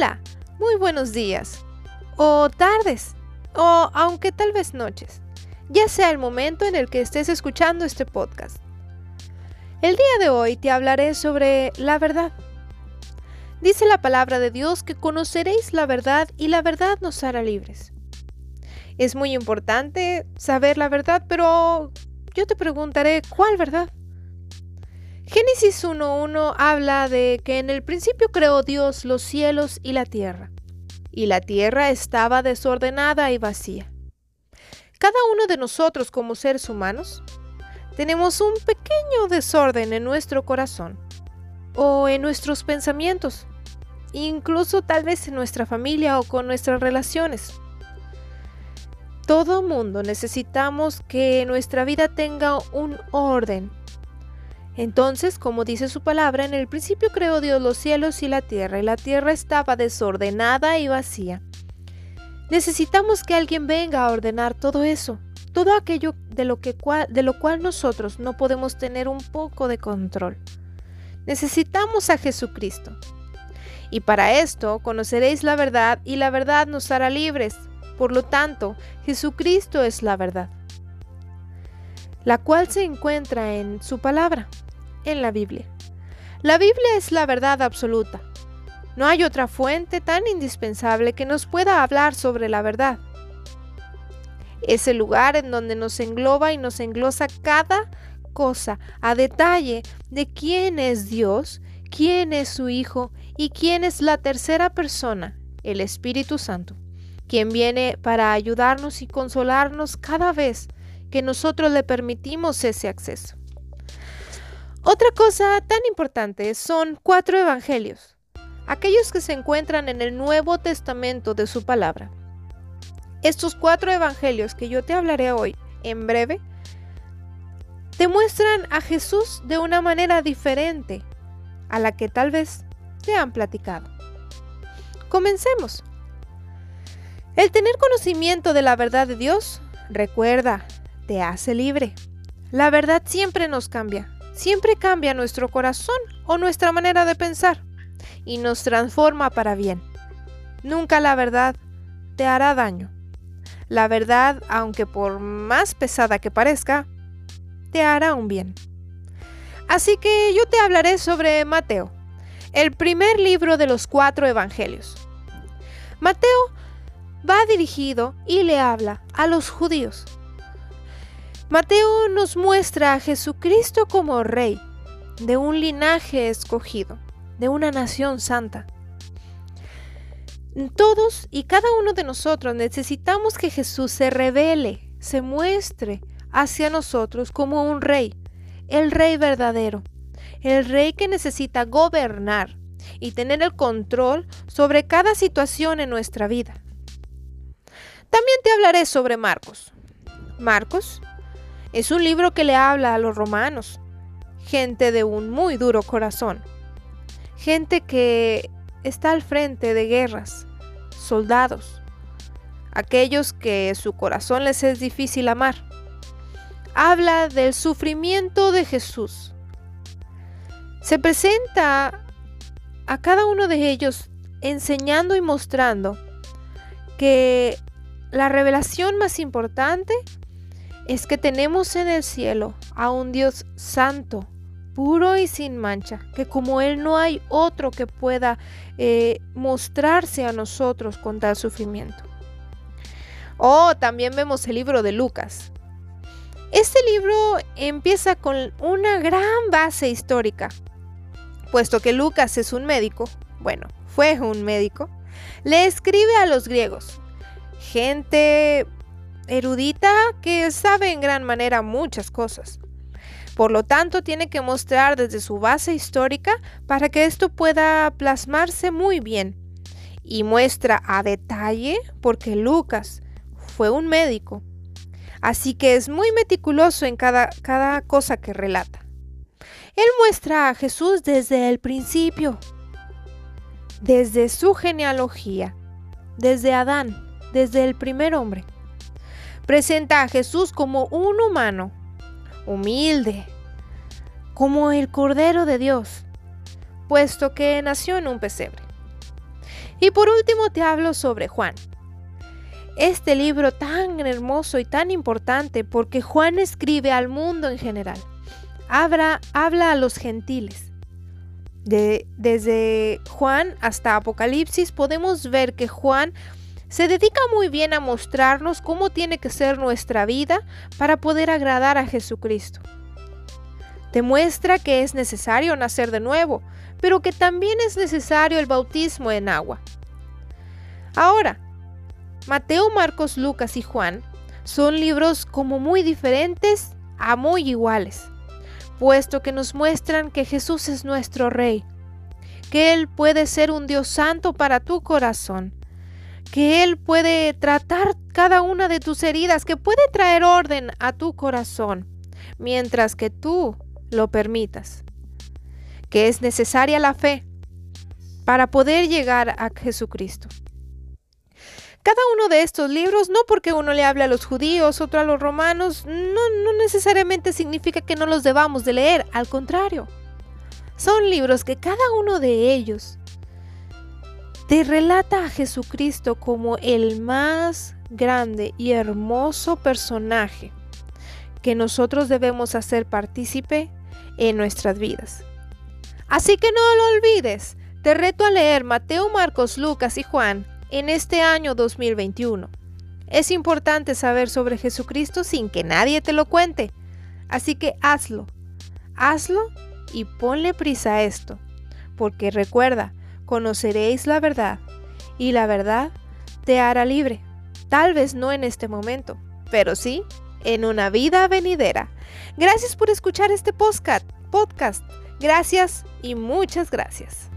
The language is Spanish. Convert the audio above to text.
Hola, muy buenos días, o tardes, o aunque tal vez noches, ya sea el momento en el que estés escuchando este podcast. El día de hoy te hablaré sobre la verdad. Dice la palabra de Dios que conoceréis la verdad y la verdad nos hará libres. Es muy importante saber la verdad, pero yo te preguntaré, ¿cuál verdad? Génesis 1.1 habla de que en el principio creó Dios los cielos y la tierra, y la tierra estaba desordenada y vacía. Cada uno de nosotros como seres humanos tenemos un pequeño desorden en nuestro corazón o en nuestros pensamientos, incluso tal vez en nuestra familia o con nuestras relaciones. Todo mundo necesitamos que nuestra vida tenga un orden entonces, como dice su palabra, en el principio creó Dios los cielos y la tierra, y la tierra estaba desordenada y vacía. Necesitamos que alguien venga a ordenar todo eso, todo aquello de lo, que de lo cual nosotros no podemos tener un poco de control. Necesitamos a Jesucristo. Y para esto conoceréis la verdad y la verdad nos hará libres. Por lo tanto, Jesucristo es la verdad la cual se encuentra en su palabra, en la Biblia. La Biblia es la verdad absoluta. No hay otra fuente tan indispensable que nos pueda hablar sobre la verdad. Es el lugar en donde nos engloba y nos englosa cada cosa a detalle de quién es Dios, quién es su Hijo y quién es la tercera persona, el Espíritu Santo, quien viene para ayudarnos y consolarnos cada vez que nosotros le permitimos ese acceso. Otra cosa tan importante son cuatro evangelios, aquellos que se encuentran en el Nuevo Testamento de su palabra. Estos cuatro evangelios que yo te hablaré hoy en breve, te muestran a Jesús de una manera diferente a la que tal vez te han platicado. Comencemos. El tener conocimiento de la verdad de Dios, recuerda, te hace libre. La verdad siempre nos cambia, siempre cambia nuestro corazón o nuestra manera de pensar y nos transforma para bien. Nunca la verdad te hará daño. La verdad, aunque por más pesada que parezca, te hará un bien. Así que yo te hablaré sobre Mateo, el primer libro de los cuatro evangelios. Mateo va dirigido y le habla a los judíos Mateo nos muestra a Jesucristo como rey de un linaje escogido, de una nación santa. Todos y cada uno de nosotros necesitamos que Jesús se revele, se muestre hacia nosotros como un rey, el rey verdadero, el rey que necesita gobernar y tener el control sobre cada situación en nuestra vida. También te hablaré sobre Marcos. Marcos es un libro que le habla a los romanos, gente de un muy duro corazón, gente que está al frente de guerras, soldados, aquellos que su corazón les es difícil amar. Habla del sufrimiento de Jesús. Se presenta a cada uno de ellos enseñando y mostrando que la revelación más importante es que tenemos en el cielo a un Dios santo, puro y sin mancha, que como Él no hay otro que pueda eh, mostrarse a nosotros con tal sufrimiento. Oh, también vemos el libro de Lucas. Este libro empieza con una gran base histórica, puesto que Lucas es un médico, bueno, fue un médico, le escribe a los griegos, gente erudita que sabe en gran manera muchas cosas. Por lo tanto, tiene que mostrar desde su base histórica para que esto pueda plasmarse muy bien. Y muestra a detalle porque Lucas fue un médico. Así que es muy meticuloso en cada, cada cosa que relata. Él muestra a Jesús desde el principio, desde su genealogía, desde Adán, desde el primer hombre presenta a Jesús como un humano, humilde, como el Cordero de Dios, puesto que nació en un pesebre. Y por último te hablo sobre Juan. Este libro tan hermoso y tan importante porque Juan escribe al mundo en general. Habla, habla a los gentiles. De, desde Juan hasta Apocalipsis podemos ver que Juan se dedica muy bien a mostrarnos cómo tiene que ser nuestra vida para poder agradar a Jesucristo. Demuestra que es necesario nacer de nuevo, pero que también es necesario el bautismo en agua. Ahora, Mateo, Marcos, Lucas y Juan son libros como muy diferentes a muy iguales, puesto que nos muestran que Jesús es nuestro Rey, que Él puede ser un Dios santo para tu corazón, que Él puede tratar cada una de tus heridas, que puede traer orden a tu corazón, mientras que tú lo permitas, que es necesaria la fe para poder llegar a Jesucristo. Cada uno de estos libros, no porque uno le hable a los judíos, otro a los romanos, no, no necesariamente significa que no los debamos de leer, al contrario. Son libros que cada uno de ellos te relata a Jesucristo como el más grande y hermoso personaje que nosotros debemos hacer partícipe en nuestras vidas. Así que no lo olvides, te reto a leer Mateo, Marcos, Lucas y Juan en este año 2021. Es importante saber sobre Jesucristo sin que nadie te lo cuente, así que hazlo, hazlo y ponle prisa a esto, porque recuerda, conoceréis la verdad y la verdad te hará libre. Tal vez no en este momento, pero sí en una vida venidera. Gracias por escuchar este podcast. Gracias y muchas gracias.